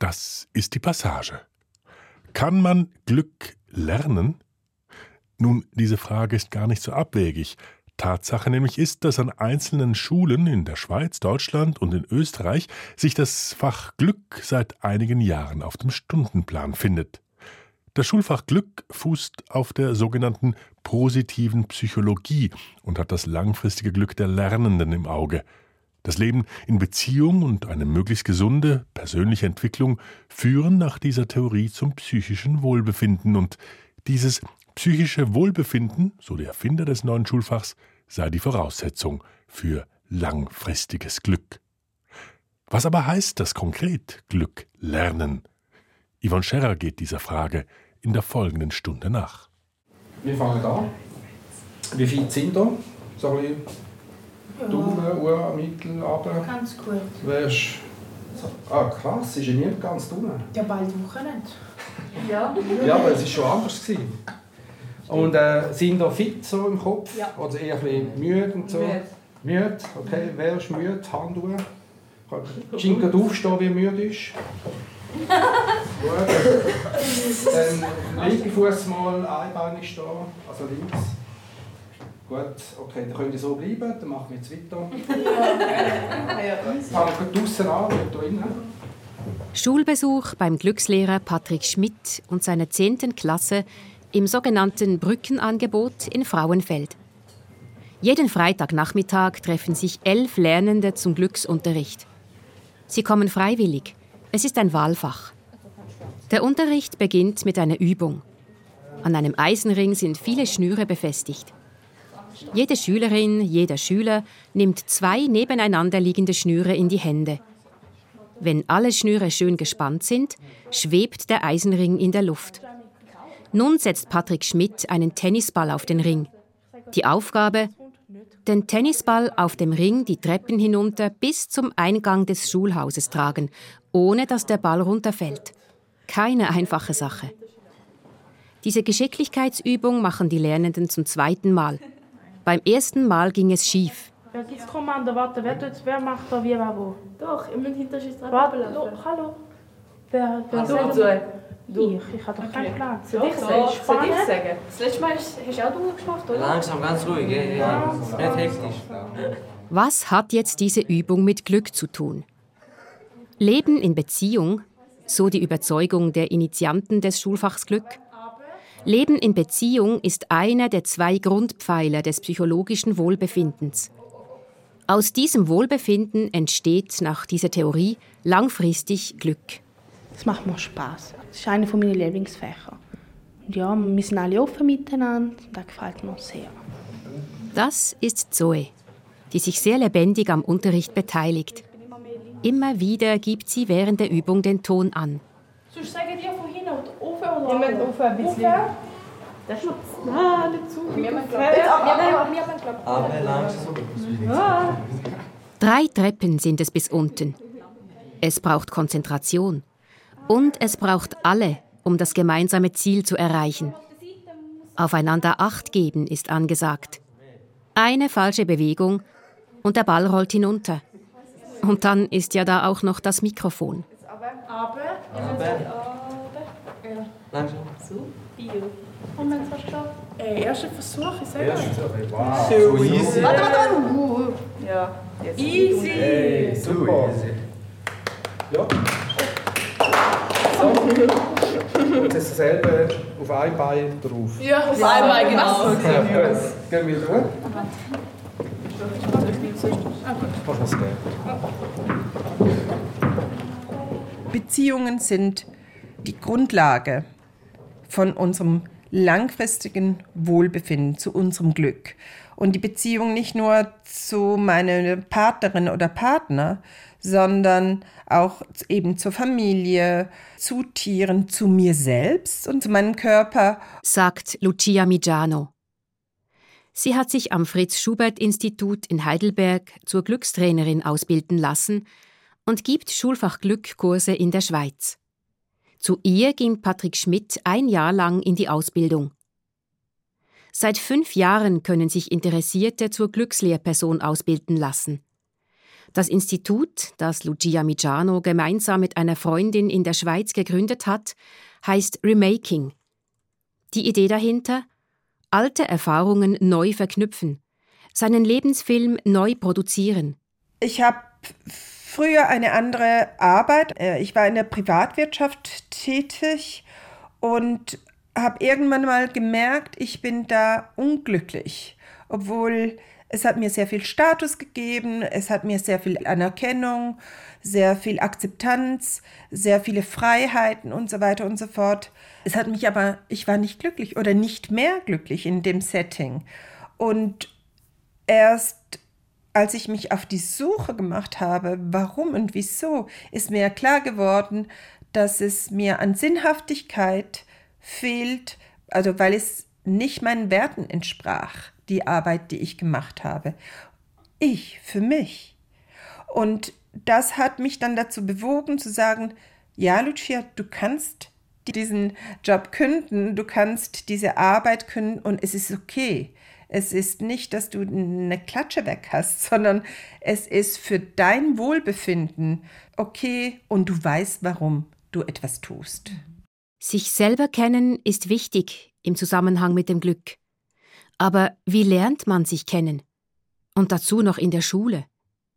Das ist die Passage. Kann man Glück lernen? Nun, diese Frage ist gar nicht so abwegig. Tatsache nämlich ist, dass an einzelnen Schulen in der Schweiz, Deutschland und in Österreich sich das Fach Glück seit einigen Jahren auf dem Stundenplan findet. Das Schulfach Glück fußt auf der sogenannten positiven Psychologie und hat das langfristige Glück der Lernenden im Auge. Das Leben in Beziehung und eine möglichst gesunde persönliche Entwicklung führen nach dieser Theorie zum psychischen Wohlbefinden und dieses psychische Wohlbefinden, so der Erfinder des neuen Schulfachs, sei die Voraussetzung für langfristiges Glück. Was aber heißt das konkret, Glück lernen? Yvonne Scherrer geht dieser Frage in der folgenden Stunde nach. Wir fangen an. Wie viele sind da? So ein bisschen ja. Daumen, Uhr, Mittel, aber. Ganz gut. Wärst Ah, krass, ist ja nicht ganz dumm. Ja, bald Wochenende. Ja. ja, aber es war schon anders. Gewesen. Und äh, sind da fit so im Kopf? Ja. Oder eher ein bisschen müde und so? Müde. Müde, okay. Wer ist müde? Hand hoch. Scheint gerade aufstehen, wie müde ist. Gut. Dann linke Fuß mal einbeinig stehen, also links. Gut, okay, dann könnt ihr so bleiben, dann machen wir jetzt weiter. Ja. Fangen wir draußen an, nicht drinnen. Schulbesuch beim Glückslehrer Patrick Schmidt und seiner 10. Klasse im sogenannten Brückenangebot in Frauenfeld. Jeden Freitagnachmittag treffen sich elf Lernende zum Glücksunterricht. Sie kommen freiwillig. Es ist ein Wahlfach. Der Unterricht beginnt mit einer Übung. An einem Eisenring sind viele Schnüre befestigt. Jede Schülerin, jeder Schüler nimmt zwei nebeneinander liegende Schnüre in die Hände. Wenn alle Schnüre schön gespannt sind, schwebt der Eisenring in der Luft. Nun setzt Patrick Schmidt einen Tennisball auf den Ring. Die Aufgabe, den Tennisball auf dem Ring die Treppen hinunter bis zum Eingang des Schulhauses tragen, ohne dass der Ball runterfällt. Keine einfache Sache. Diese Geschicklichkeitsübung machen die Lernenden zum zweiten Mal. Beim ersten Mal ging es schief. Wer gibt Kommando? Warte, wer, tut, wer macht da wie, wer wo? Doch, ihr müsst hinter sich dran Warte, lo, hallo. Wer, wer Du, du. Du. Ich, ich habe doch keinen Okay. Plan. Soll ich sagen? Soll ich sagen? Das letzte Mal hast hast du auch du gemacht, oder? Langsam, ganz ruhig, ja, ja. Nicht hektisch. Was hat jetzt diese Übung mit Glück zu tun? Leben in Beziehung, so die Überzeugung der Initianten des Schulfachs Glück. Leben in Beziehung ist einer der zwei Grundpfeiler des psychologischen Wohlbefindens. Aus diesem Wohlbefinden entsteht nach dieser Theorie langfristig Glück. Das macht mir Spaß. Das ist einer meiner Lieblingsfächer. Und ja, wir sind alle offen miteinander und das gefällt mir sehr. Das ist Zoe, die sich sehr lebendig am Unterricht beteiligt. Immer wieder gibt sie während der Übung den Ton an. Sonst sagen die von oder oben oder Wir müssen auf ein bisschen. Das ist noch zu Wir haben geklappt. Aber langsam. Drei Treppen sind es bis unten. Es braucht Konzentration. Und es braucht alle, um das gemeinsame Ziel zu erreichen. Aufeinander Acht geben ist angesagt. Eine falsche Bewegung und der Ball rollt hinunter. Und dann ist ja da auch noch das Mikrofon. Aber, Langsam. und wenn es hast du geschafft? Ey, erster Versuch, ich sage euch. So easy. Warte, warte. Ja, jetzt. Easy! Hey, super. Ja. So. Und jetzt dasselbe auf ein Bein drauf. Ja, auf einmal, genau. Ja, gut. Gehen wir durch. Mach das gerne. Beziehungen sind die Grundlage von unserem langfristigen Wohlbefinden, zu unserem Glück. Und die Beziehung nicht nur zu meiner Partnerin oder Partner, sondern auch eben zur Familie, zu Tieren, zu mir selbst und zu meinem Körper. sagt Lucia Migiano. Sie hat sich am Fritz-Schubert-Institut in Heidelberg zur Glückstrainerin ausbilden lassen und gibt Schulfachglückkurse in der Schweiz. Zu ihr ging Patrick Schmidt ein Jahr lang in die Ausbildung. Seit fünf Jahren können sich Interessierte zur Glückslehrperson ausbilden lassen. Das Institut, das Lucia Migiano gemeinsam mit einer Freundin in der Schweiz gegründet hat, heißt Remaking. Die Idee dahinter? Alte Erfahrungen neu verknüpfen, seinen Lebensfilm neu produzieren. Ich habe früher eine andere Arbeit. Äh, Ich war in der Privatwirtschaft tätig und habe irgendwann mal gemerkt, ich bin da unglücklich, obwohl es hat mir sehr viel Status gegeben, es hat mir sehr viel Anerkennung, sehr viel Akzeptanz, sehr viele Freiheiten und so weiter und so fort. Es hat mich aber, ich war nicht glücklich oder nicht mehr glücklich in dem Setting. Und erst als ich mich auf die Suche gemacht habe, warum und wieso, ist mir klar geworden, dass es mir an Sinnhaftigkeit fehlt, also weil es nicht meinen Werten entsprach, die Arbeit, die ich gemacht habe. Ich, für mich. Und das hat mich dann dazu bewogen zu sagen, ja, Lucia, du kannst diesen Job künden, du kannst diese Arbeit künden und es ist okay. Es ist nicht, dass du eine Klatsche weg hast, sondern es ist für dein Wohlbefinden okay und du weißt, warum du etwas tust. Sich selber kennen ist wichtig im Zusammenhang mit dem Glück. Aber wie lernt man sich kennen? Und dazu noch in der Schule.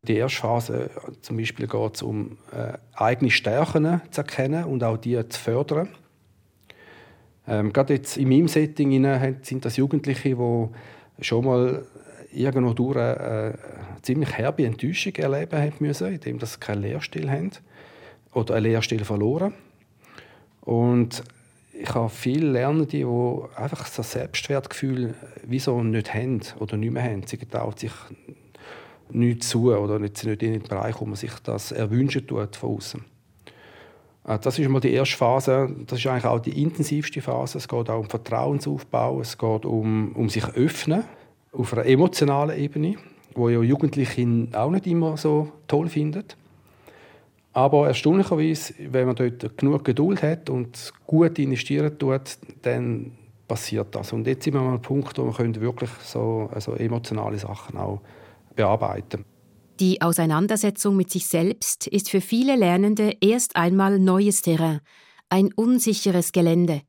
Die erste Phase zum Beispiel geht es um äh, eigene Stärken zu erkennen und auch die zu fördern. Ähm, gerade jetzt in meinem Setting hinein sind das Jugendliche, die schon mal irgendwo durch eine äh, ziemlich herbe Enttäuschung erleben haben müssen, indem sie keinen Lehrstuhl haben oder einen Lehrstuhl verloren. Und ich habe viele Lernende, die einfach ein Selbstwertgefühl wieso nicht haben oder nicht mehr haben. Sie trauen sich nicht zu oder nicht, nicht in den Bereich, wo man sich das erwünschen tut von außen. Das ist mal die erste Phase. Das ist eigentlich auch die intensivste Phase. Es geht auch um Vertrauensaufbau. Es geht um, um sich öffnen auf einer emotionalen Ebene, wo ja Jugendliche auch nicht immer so toll finden. Aber erstaunlicherweise, wenn man dort genug Geduld hat und gut investieren tut, dann passiert das. Und jetzt sind wir an einem Punkt, wo wir wirklich so also emotionale Sachen auch bearbeiten Die Auseinandersetzung mit sich selbst ist für viele Lernende erst einmal neues Terrain, ein unsicheres Gelände.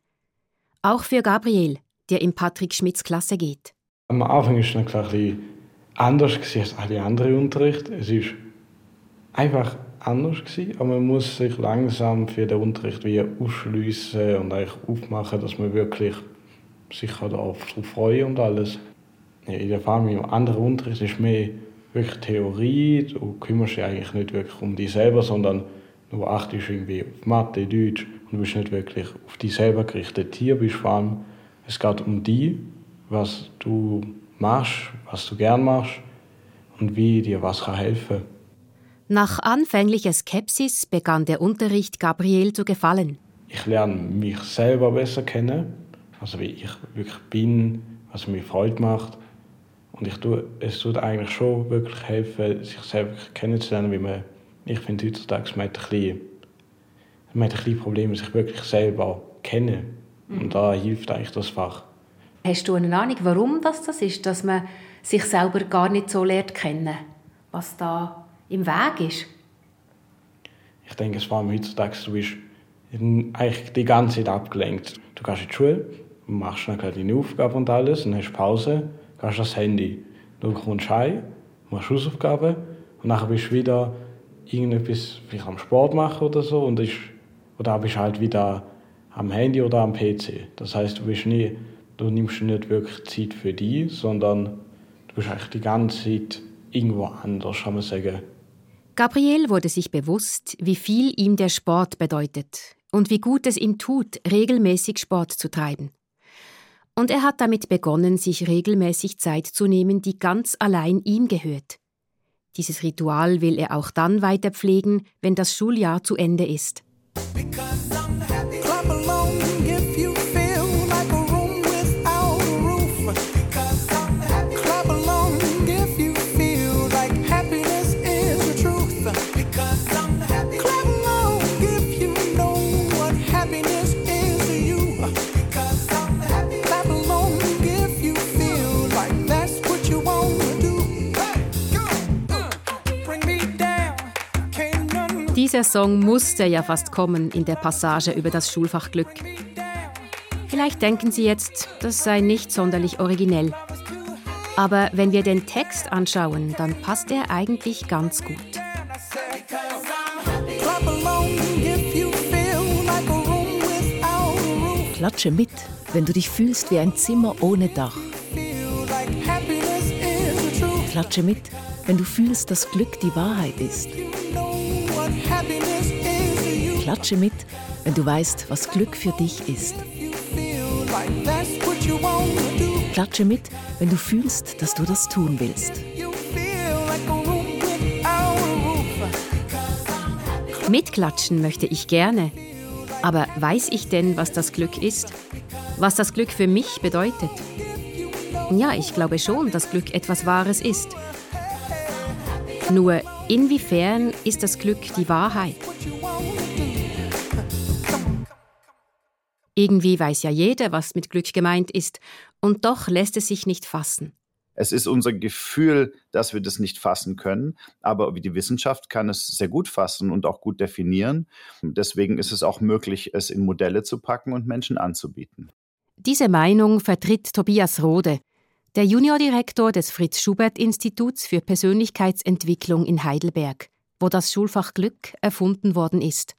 Auch für Gabriel, der in Patrick Schmidts Klasse geht. Am Anfang war es noch ein bisschen anders als alle anderen Unterricht. Es ist einfach anders aber man muss sich langsam für den Unterricht wie ausschliessen und eigentlich aufmachen, dass man wirklich sich darauf freuen und alles. Ja, in der Fall im anderen Unterricht ist mehr wirklich Theorie, du kümmerst dich eigentlich nicht wirklich um dich selber, sondern du achtest irgendwie auf Mathe, Deutsch und du bist nicht wirklich auf dich selber gerichtet. Hier bist vor allem, es geht um dich, was du machst, was du gern machst und wie dir was kann helfen kann. Nach anfänglicher Skepsis begann der Unterricht Gabriel zu gefallen. Ich lerne mich selber besser kennen, also wie ich wirklich bin, was mir Freude macht. Und ich tue, es tut eigentlich schon wirklich helfen, sich selber kennenzulernen, wie man, ich finde heutzutage, man hat ein bisschen, man hat ein bisschen Probleme, sich wirklich selber kennen. Und da hilft eigentlich das Fach. Hast du eine Ahnung, warum das, das ist, dass man sich selber gar nicht so lernt kennen, was da im Weg ist? Ich denke, es war heutzutage, du bist eigentlich die ganze Zeit abgelenkt. Du gehst in die Schule, machst dann deine Aufgaben und alles, dann hast du Pause, gehst das Handy. Du kommst heim, machst Hausaufgaben und dann bist du wieder irgendetwas vielleicht am Sport machen oder so und ist, oder bist halt wieder am Handy oder am PC. Das heißt, du bist nie, du nimmst nicht wirklich Zeit für dich, sondern du bist eigentlich die ganze Zeit irgendwo anders, kann man sagen. Gabriel wurde sich bewusst, wie viel ihm der Sport bedeutet und wie gut es ihm tut, regelmäßig Sport zu treiben. Und er hat damit begonnen, sich regelmäßig Zeit zu nehmen, die ganz allein ihm gehört. Dieses Ritual will er auch dann weiter pflegen, wenn das Schuljahr zu Ende ist. Bring Dieser Song musste ja fast kommen in der Passage über das Schulfach Glück. Vielleicht denken Sie jetzt, das sei nicht sonderlich originell. Aber wenn wir den Text anschauen, dann passt er eigentlich ganz gut. Klatsche mit, wenn du dich fühlst wie ein Zimmer ohne Dach. Klatsche mit, wenn du fühlst, dass Glück die Wahrheit ist. Klatsche mit, wenn du weißt, was Glück für dich ist. Klatsche mit, wenn du fühlst, dass du das tun willst. Mitklatschen möchte ich gerne. Aber weiß ich denn, was das Glück ist? Was das Glück für mich bedeutet? Ja, ich glaube schon, dass Glück etwas Wahres ist. Nur inwiefern ist das Glück die Wahrheit? Irgendwie weiß ja jeder, was mit Glück gemeint ist, und doch lässt es sich nicht fassen. Es ist unser Gefühl, dass wir das nicht fassen können, aber die Wissenschaft kann es sehr gut fassen und auch gut definieren. Deswegen ist es auch möglich, es in Modelle zu packen und Menschen anzubieten. Diese Meinung vertritt Tobias Rode, der Juniordirektor des Fritz Schubert Instituts für Persönlichkeitsentwicklung in Heidelberg, wo das Schulfach Glück erfunden worden ist.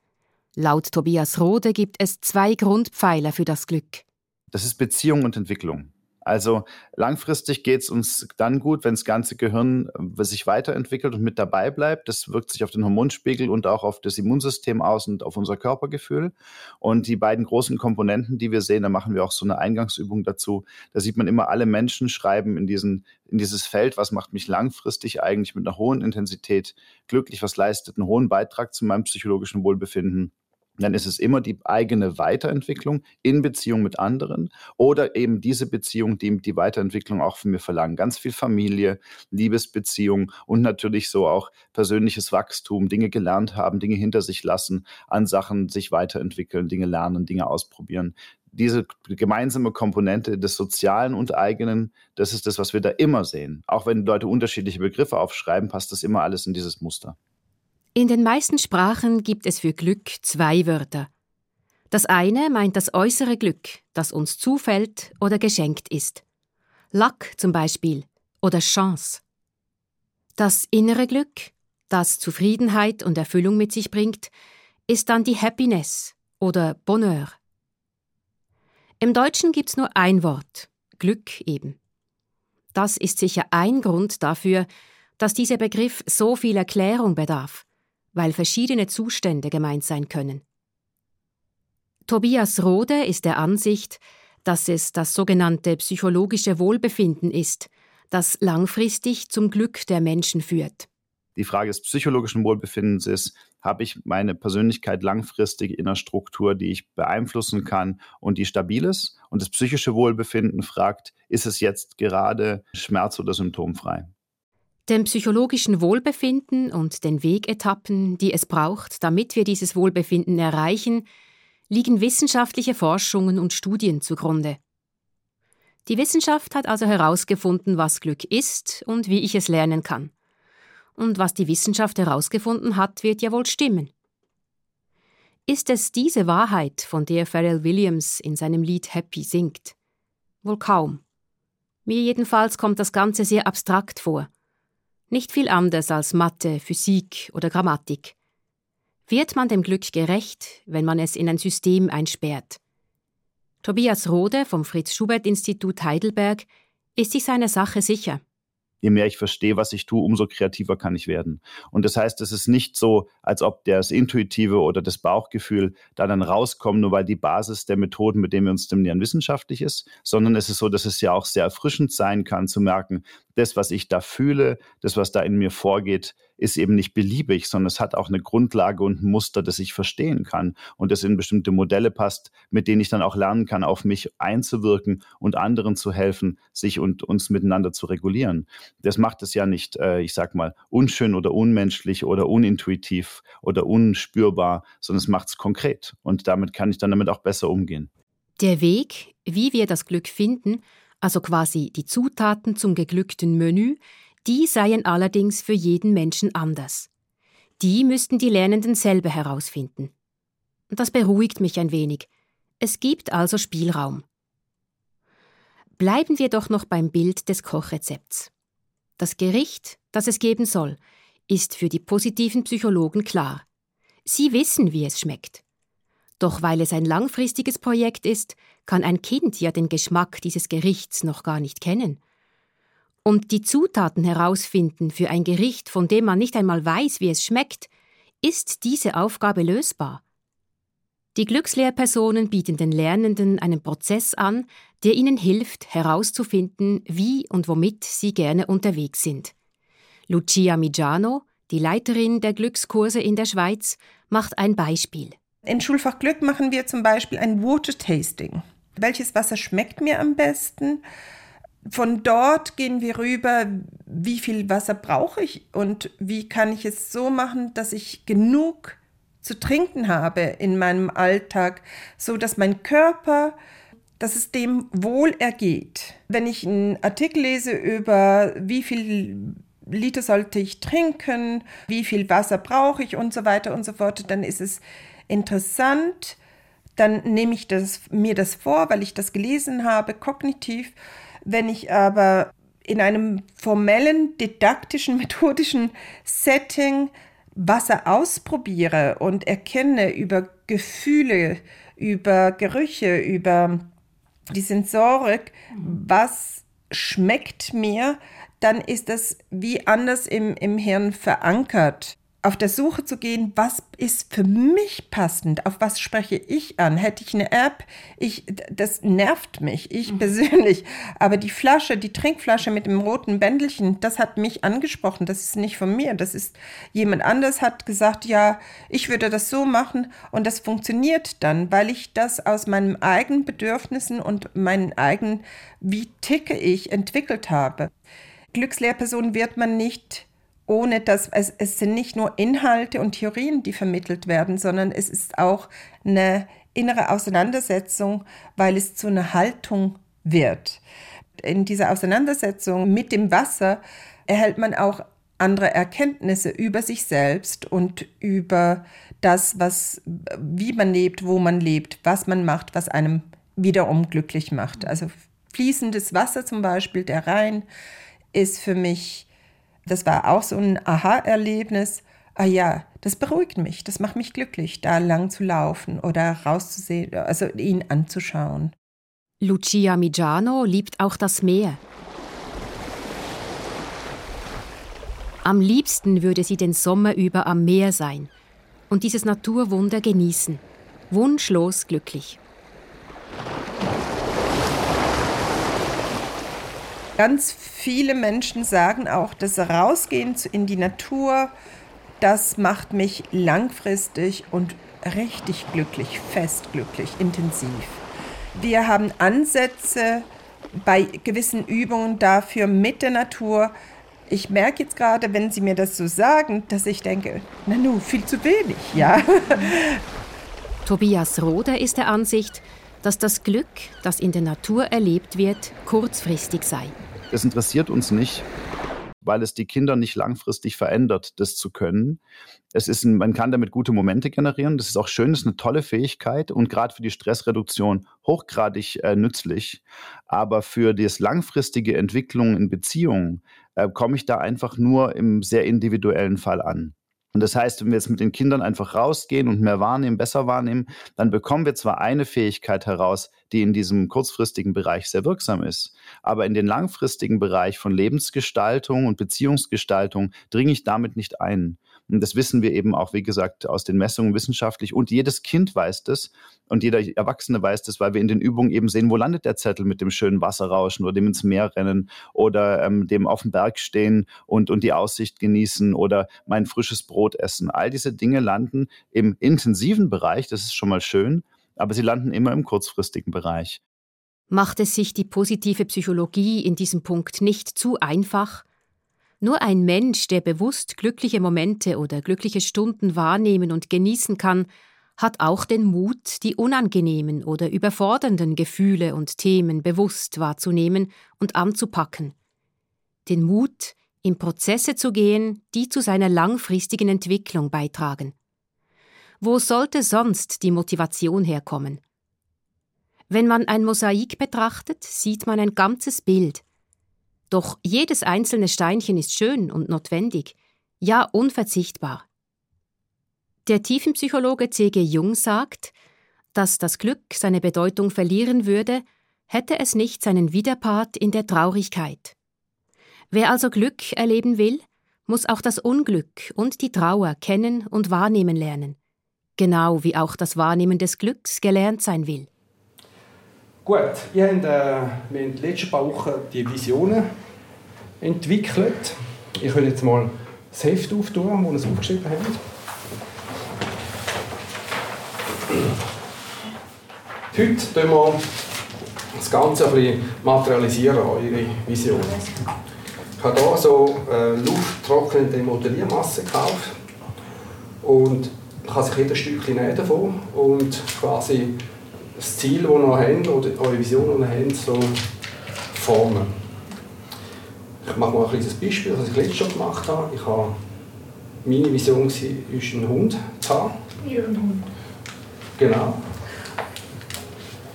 Laut Tobias Rode gibt es zwei Grundpfeiler für das Glück. Das ist Beziehung und Entwicklung. Also langfristig geht es uns dann gut, wenn das ganze Gehirn äh, sich weiterentwickelt und mit dabei bleibt. Das wirkt sich auf den Hormonspiegel und auch auf das Immunsystem aus und auf unser Körpergefühl. Und die beiden großen Komponenten, die wir sehen, da machen wir auch so eine Eingangsübung dazu. Da sieht man immer, alle Menschen schreiben in, diesen, in dieses Feld, was macht mich langfristig eigentlich mit einer hohen Intensität glücklich, was leistet einen hohen Beitrag zu meinem psychologischen Wohlbefinden dann ist es immer die eigene Weiterentwicklung in Beziehung mit anderen oder eben diese Beziehung, die die Weiterentwicklung auch von mir verlangen. Ganz viel Familie, Liebesbeziehung und natürlich so auch persönliches Wachstum, Dinge gelernt haben, Dinge hinter sich lassen, an Sachen sich weiterentwickeln, Dinge lernen, Dinge ausprobieren. Diese gemeinsame Komponente des Sozialen und Eigenen, das ist das, was wir da immer sehen. Auch wenn Leute unterschiedliche Begriffe aufschreiben, passt das immer alles in dieses Muster. In den meisten Sprachen gibt es für Glück zwei Wörter. Das eine meint das äußere Glück, das uns zufällt oder geschenkt ist. Luck zum Beispiel oder Chance. Das innere Glück, das Zufriedenheit und Erfüllung mit sich bringt, ist dann die Happiness oder Bonheur. Im Deutschen gibt's nur ein Wort, Glück eben. Das ist sicher ein Grund dafür, dass dieser Begriff so viel Erklärung bedarf weil verschiedene Zustände gemeint sein können. Tobias Rode ist der Ansicht, dass es das sogenannte psychologische Wohlbefinden ist, das langfristig zum Glück der Menschen führt. Die Frage des psychologischen Wohlbefindens ist, habe ich meine Persönlichkeit langfristig in einer Struktur, die ich beeinflussen kann und die stabil ist? Und das psychische Wohlbefinden fragt, ist es jetzt gerade schmerz- oder symptomfrei? Dem psychologischen Wohlbefinden und den Wegetappen, die es braucht, damit wir dieses Wohlbefinden erreichen, liegen wissenschaftliche Forschungen und Studien zugrunde. Die Wissenschaft hat also herausgefunden, was Glück ist und wie ich es lernen kann. Und was die Wissenschaft herausgefunden hat, wird ja wohl stimmen. Ist es diese Wahrheit, von der Pharrell Williams in seinem Lied Happy singt? Wohl kaum. Mir jedenfalls kommt das Ganze sehr abstrakt vor. Nicht viel anders als Mathe, Physik oder Grammatik. Wird man dem Glück gerecht, wenn man es in ein System einsperrt? Tobias Rode vom Fritz Schubert Institut Heidelberg ist sich seiner Sache sicher je mehr ich verstehe, was ich tue, umso kreativer kann ich werden. Und das heißt, es ist nicht so, als ob das Intuitive oder das Bauchgefühl da dann rauskommt, nur weil die Basis der Methoden, mit denen wir uns stimulieren, wissenschaftlich ist, sondern es ist so, dass es ja auch sehr erfrischend sein kann, zu merken, das, was ich da fühle, das, was da in mir vorgeht, ist eben nicht beliebig, sondern es hat auch eine Grundlage und ein Muster, das ich verstehen kann und das in bestimmte Modelle passt, mit denen ich dann auch lernen kann, auf mich einzuwirken und anderen zu helfen, sich und uns miteinander zu regulieren. Das macht es ja nicht, äh, ich sag mal, unschön oder unmenschlich oder unintuitiv oder unspürbar, sondern es macht es konkret und damit kann ich dann damit auch besser umgehen. Der Weg, wie wir das Glück finden, also quasi die Zutaten zum geglückten Menü, die seien allerdings für jeden Menschen anders. Die müssten die Lernenden selber herausfinden. Das beruhigt mich ein wenig. Es gibt also Spielraum. Bleiben wir doch noch beim Bild des Kochrezepts. Das Gericht, das es geben soll, ist für die positiven Psychologen klar. Sie wissen, wie es schmeckt. Doch weil es ein langfristiges Projekt ist, kann ein Kind ja den Geschmack dieses Gerichts noch gar nicht kennen. Und die Zutaten herausfinden für ein Gericht, von dem man nicht einmal weiß, wie es schmeckt, ist diese Aufgabe lösbar. Die Glückslehrpersonen bieten den Lernenden einen Prozess an, der ihnen hilft, herauszufinden, wie und womit sie gerne unterwegs sind. Lucia Migiano, die Leiterin der Glückskurse in der Schweiz, macht ein Beispiel. In Schulfach Glück machen wir zum Beispiel ein Water Tasting. Welches Wasser schmeckt mir am besten? Von dort gehen wir rüber, wie viel Wasser brauche ich und wie kann ich es so machen, dass ich genug zu trinken habe in meinem Alltag, so dass mein Körper, dass es dem wohl ergeht. Wenn ich einen Artikel lese über wie viel Liter sollte ich trinken, wie viel Wasser brauche ich und so weiter und so fort, dann ist es interessant, dann nehme ich das, mir das vor, weil ich das gelesen habe, kognitiv. Wenn ich aber in einem formellen, didaktischen, methodischen Setting Wasser ausprobiere und erkenne über Gefühle, über Gerüche, über die Sensorik, was schmeckt mir, dann ist das wie anders im, im Hirn verankert auf der Suche zu gehen, was ist für mich passend, auf was spreche ich an. Hätte ich eine App, ich, das nervt mich, ich mhm. persönlich. Aber die Flasche, die Trinkflasche mit dem roten Bändelchen, das hat mich angesprochen. Das ist nicht von mir. Das ist jemand anders hat gesagt, ja, ich würde das so machen und das funktioniert dann, weil ich das aus meinen eigenen Bedürfnissen und meinen eigenen, wie ticke ich, entwickelt habe. Glückslehrperson wird man nicht ohne dass es, es sind nicht nur Inhalte und Theorien, die vermittelt werden, sondern es ist auch eine innere Auseinandersetzung, weil es zu einer Haltung wird. In dieser Auseinandersetzung mit dem Wasser erhält man auch andere Erkenntnisse über sich selbst und über das, was, wie man lebt, wo man lebt, was man macht, was einem wiederum glücklich macht. Also fließendes Wasser zum Beispiel, der Rhein, ist für mich das war auch so ein Aha-Erlebnis. Ah ja, das beruhigt mich, das macht mich glücklich, da lang zu laufen oder rauszusehen, also ihn anzuschauen. Lucia Migiano liebt auch das Meer. Am liebsten würde sie den Sommer über am Meer sein und dieses Naturwunder genießen, wunschlos glücklich. Ganz viele Menschen sagen auch, dass Rausgehen in die Natur, das macht mich langfristig und richtig glücklich, fest glücklich, intensiv. Wir haben Ansätze bei gewissen Übungen dafür mit der Natur. Ich merke jetzt gerade, wenn Sie mir das so sagen, dass ich denke, na nu, viel zu wenig, ja. Tobias Roder ist der Ansicht, dass das Glück, das in der Natur erlebt wird, kurzfristig sei. Das interessiert uns nicht, weil es die Kinder nicht langfristig verändert, das zu können. Es ist ein, man kann damit gute Momente generieren. Das ist auch schön, das ist eine tolle Fähigkeit und gerade für die Stressreduktion hochgradig äh, nützlich. Aber für die langfristige Entwicklung in Beziehungen äh, komme ich da einfach nur im sehr individuellen Fall an. Und das heißt, wenn wir jetzt mit den Kindern einfach rausgehen und mehr wahrnehmen, besser wahrnehmen, dann bekommen wir zwar eine Fähigkeit heraus, die in diesem kurzfristigen Bereich sehr wirksam ist, aber in den langfristigen Bereich von Lebensgestaltung und Beziehungsgestaltung dringe ich damit nicht ein. Und das wissen wir eben auch, wie gesagt, aus den Messungen wissenschaftlich. Und jedes Kind weiß das und jeder Erwachsene weiß das, weil wir in den Übungen eben sehen, wo landet der Zettel mit dem schönen Wasserrauschen oder dem ins Meer rennen oder ähm, dem auf dem Berg stehen und, und die Aussicht genießen oder mein frisches Brot essen. All diese Dinge landen im intensiven Bereich, das ist schon mal schön, aber sie landen immer im kurzfristigen Bereich. Macht es sich die positive Psychologie in diesem Punkt nicht zu einfach? Nur ein Mensch, der bewusst glückliche Momente oder glückliche Stunden wahrnehmen und genießen kann, hat auch den Mut, die unangenehmen oder überfordernden Gefühle und Themen bewusst wahrzunehmen und anzupacken. Den Mut, in Prozesse zu gehen, die zu seiner langfristigen Entwicklung beitragen. Wo sollte sonst die Motivation herkommen? Wenn man ein Mosaik betrachtet, sieht man ein ganzes Bild. Doch jedes einzelne Steinchen ist schön und notwendig, ja unverzichtbar. Der Tiefenpsychologe C.G. Jung sagt, dass das Glück seine Bedeutung verlieren würde, hätte es nicht seinen Widerpart in der Traurigkeit. Wer also Glück erleben will, muss auch das Unglück und die Trauer kennen und wahrnehmen lernen, genau wie auch das Wahrnehmen des Glücks gelernt sein will. Gut, ihr habt, äh, wir haben in den letzten paar Wochen die Visionen entwickelt. Ich will jetzt mal das Heft auftun, das wir aufgeschrieben haben. Heute tun wir das Ganze ein bisschen materialisieren, eure Vision. Ich habe hier so äh, lufttrocknende Modelliermasse gekauft und kann sich jeder Stückchen davon und quasi das Ziel, das ihr noch habt, oder eure Vision, die ihr habt, so formen. Ich mache mal ein kleines Beispiel, was ich letztes schon gemacht habe. Ich habe meine Vision war, einen Hund zu haben. Ihren Hund. Genau.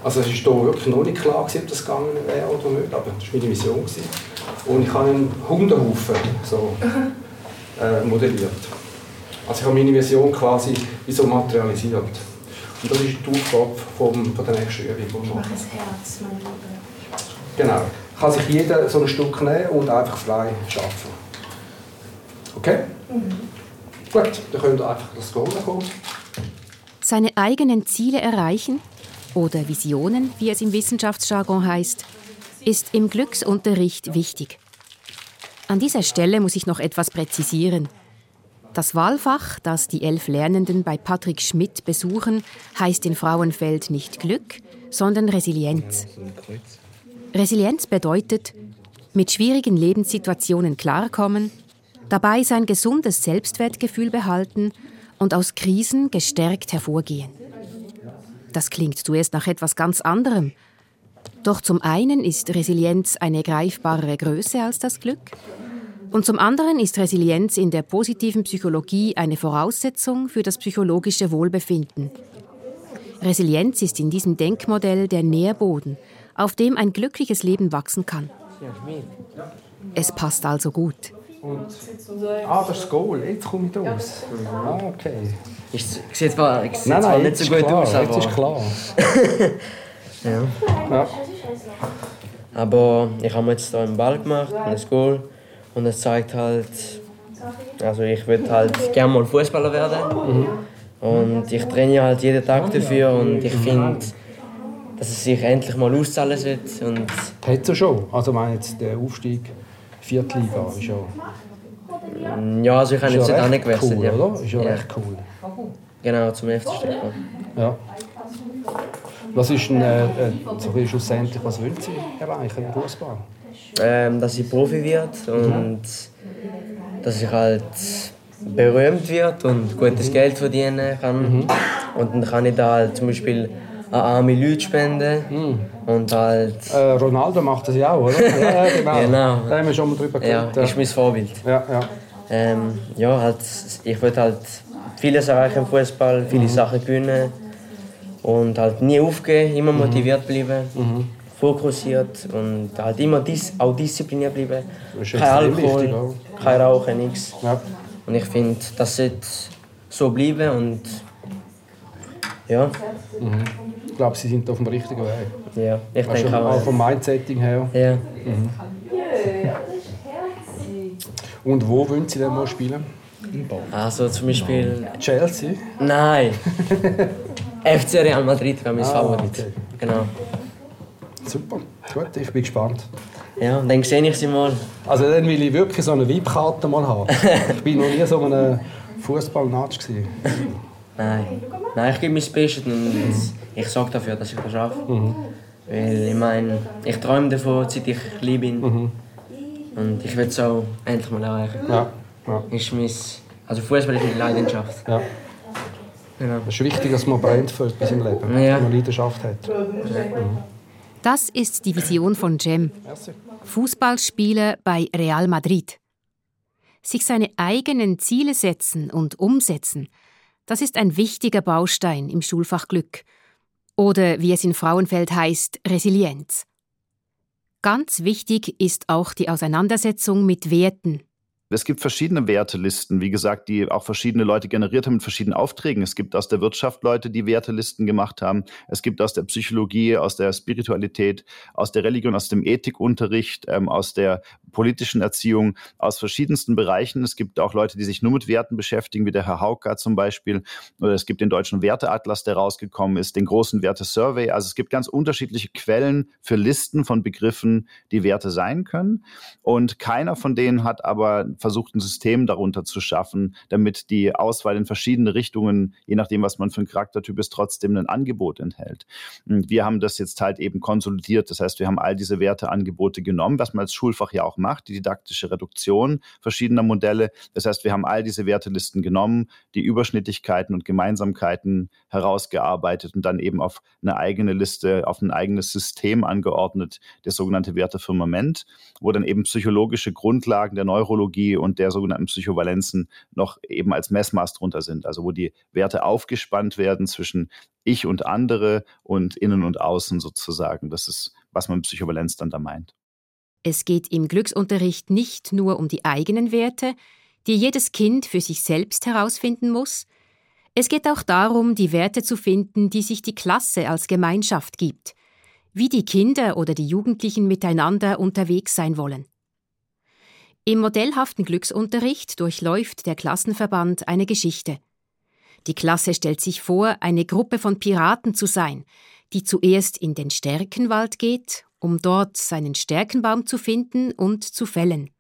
Also es war hier wirklich noch nicht klar, ob das gegangen wäre oder nicht, aber das war meine Vision. Und ich habe einen Hundehaufen so, äh, modelliert. Also ich habe meine Vision quasi wie so materialisiert. Und das ist die Aufgabe vom, von der nächsten Übung. Ich mache ein Herz, mein Lieber. Genau. Kann sich jeder so ein Stück nehmen und einfach frei arbeiten. Okay? Gut, dann könnt ihr einfach das Goal kommen. Seine eigenen Ziele erreichen oder Visionen, wie es im Wissenschaftsjargon heißt, ist im Glücksunterricht wichtig. An dieser Stelle muss ich noch etwas präzisieren. Das Wahlfach, das die elf Lernenden bei Patrick Schmidt besuchen, heißt in Frauenfeld nicht Glück, sondern Resilienz. Resilienz bedeutet, mit schwierigen Lebenssituationen klarkommen, dabei sein gesundes Selbstwertgefühl behalten und aus Krisen gestärkt hervorgehen. Das klingt zuerst nach etwas ganz anderem. Doch zum einen ist Resilienz eine greifbarere Größe als das Glück. Und zum anderen ist Resilienz in der positiven Psychologie eine Voraussetzung für das psychologische Wohlbefinden. Resilienz ist in diesem Denkmodell der Nährboden, auf dem ein glückliches Leben wachsen kann. Es passt also gut. Ah, das ist Goal. Jetzt komme ich raus. Ah, okay. Ich sehe zwar, ich sehe Nein, nein, nicht jetzt so ist gut klar, aus, jetzt aber... ist klar. ja. Ja. Aber ich habe jetzt hier einen Ball gemacht, ein Goal. Und es zeigt halt... Also ich würde halt gerne mal Fußballer werden. Und ich trainiere halt jeden Tag dafür und ich finde, dass es sich endlich mal auszahlen sollte. Und Hat es schon. Also, meine jetzt der Aufstieg Viertliga ist ja, ja, also ich habe jetzt ja nicht gewechselt. cool, ja. oder? Ist ja, Ja. recht cool. Genau, zum FC Stockholm. Ja. Was ist denn äh, äh, schlussendlich, was wollen Sie erreichen im Fußball? Ähm, dass ich Profi wird und dass ich halt berühmt wird und gutes Geld verdienen kann. Und dann kann ich da halt zum Beispiel an arme Leute spenden und halt... Äh, Ronaldo macht das ja auch, oder? Ja, ja, genau. Genau. Da haben wir schon mal drüber Ja, geredet. ist mein Vorbild. Ja, ja. Ähm, ja, halt, ich will halt vieles erreichen im Fußball, viele Sachen gewinnen und halt nie aufgeben, immer motiviert bleiben, fokussiert und halt immer dis auch diszipliniert bleiben. Kein Alkohol, kein Rauchen, nichts. Ja. Und ich finde, das sollte so bleiben und ja, Mhm. Ich glaube, Sie sind auf dem richtigen Weg. ja ich Also denke auch auch. vom Mindsetting her. Ja. Mhm. Und wo wollen Sie denn mal spielen? Also zum Beispiel... Chelsea? Nein! FC Real Madrid wäre mein Ah, Favorit. okay. Genau. Super, gut, ich bin gespannt. Ja, und dann sehe ich sie mal. Also dann will ich wirklich so eine VIP-Karte mal haben. ich bin noch nie so einem Fußballnatsch. Nein. Nein, ich gebe mein Bestes und ich sorge dafür, dass ich das schaffe. Mhm. Weil ich meine, ich träume davon, seit ich klein bin. Und ich will es auch endlich mal erreichen. Ja. ja. Ist mein, also Fußball ist meine Leidenschaft. Ja. Genau. Es ist wichtig, dass man brennt für etwas im Leben, Ja. dass man Leidenschaft hat. Das ist die Vision von Cem. Fußballspieler bei Real Madrid. sich seine eigenen Ziele setzen und umsetzen, das ist ein wichtiger Baustein im Schulfach Glück. Oder wie es in Frauenfeld heißt, Resilienz. Ganz wichtig ist auch die Auseinandersetzung mit Werten, es gibt verschiedene Wertelisten, wie gesagt, die auch verschiedene Leute generiert haben mit verschiedenen Aufträgen. Es gibt aus der Wirtschaft Leute, die Wertelisten gemacht haben. Es gibt aus der Psychologie, aus der Spiritualität, aus der Religion, aus dem Ethikunterricht, ähm, aus der politischen Erziehung, aus verschiedensten Bereichen. Es gibt auch Leute, die sich nur mit Werten beschäftigen, wie der Herr Hauka zum Beispiel. Oder es gibt den deutschen Werteatlas, der rausgekommen ist, den großen Werte-Survey. Also es gibt ganz unterschiedliche Quellen für Listen von Begriffen, die Werte sein können. Und keiner von denen hat aber versucht, ein System darunter zu schaffen, damit die Auswahl in verschiedene Richtungen, je nachdem, was man für ein Charaktertyp ist, trotzdem ein Angebot enthält. Und wir haben das jetzt halt eben konsolidiert. Das heißt, wir haben all diese Werteangebote genommen, was man als Schulfach ja auch macht, die didaktische Reduktion verschiedener Modelle. Das heißt, wir haben all diese Wertelisten genommen, die Überschnittlichkeiten und Gemeinsamkeiten herausgearbeitet und dann eben auf eine eigene Liste, auf ein eigenes System angeordnet, das sogenannte Wertefirmament, wo dann eben psychologische Grundlagen der Neurologie und der sogenannten Psychovalenzen noch eben als Messmaß drunter sind. Also wo die Werte aufgespannt werden zwischen ich und andere und innen und außen sozusagen. Das ist, was man mit Psychovalenz dann da meint. Es geht im Glücksunterricht nicht nur um die eigenen Werte, die jedes Kind für sich selbst herausfinden muss. Es geht auch darum, die Werte zu finden, die sich die Klasse als Gemeinschaft gibt, wie die Kinder oder die Jugendlichen miteinander unterwegs sein wollen. Im modellhaften Glücksunterricht durchläuft der Klassenverband eine Geschichte. Die Klasse stellt sich vor, eine Gruppe von Piraten zu sein, die zuerst in den Stärkenwald geht, um dort seinen Stärkenbaum zu finden und zu fällen.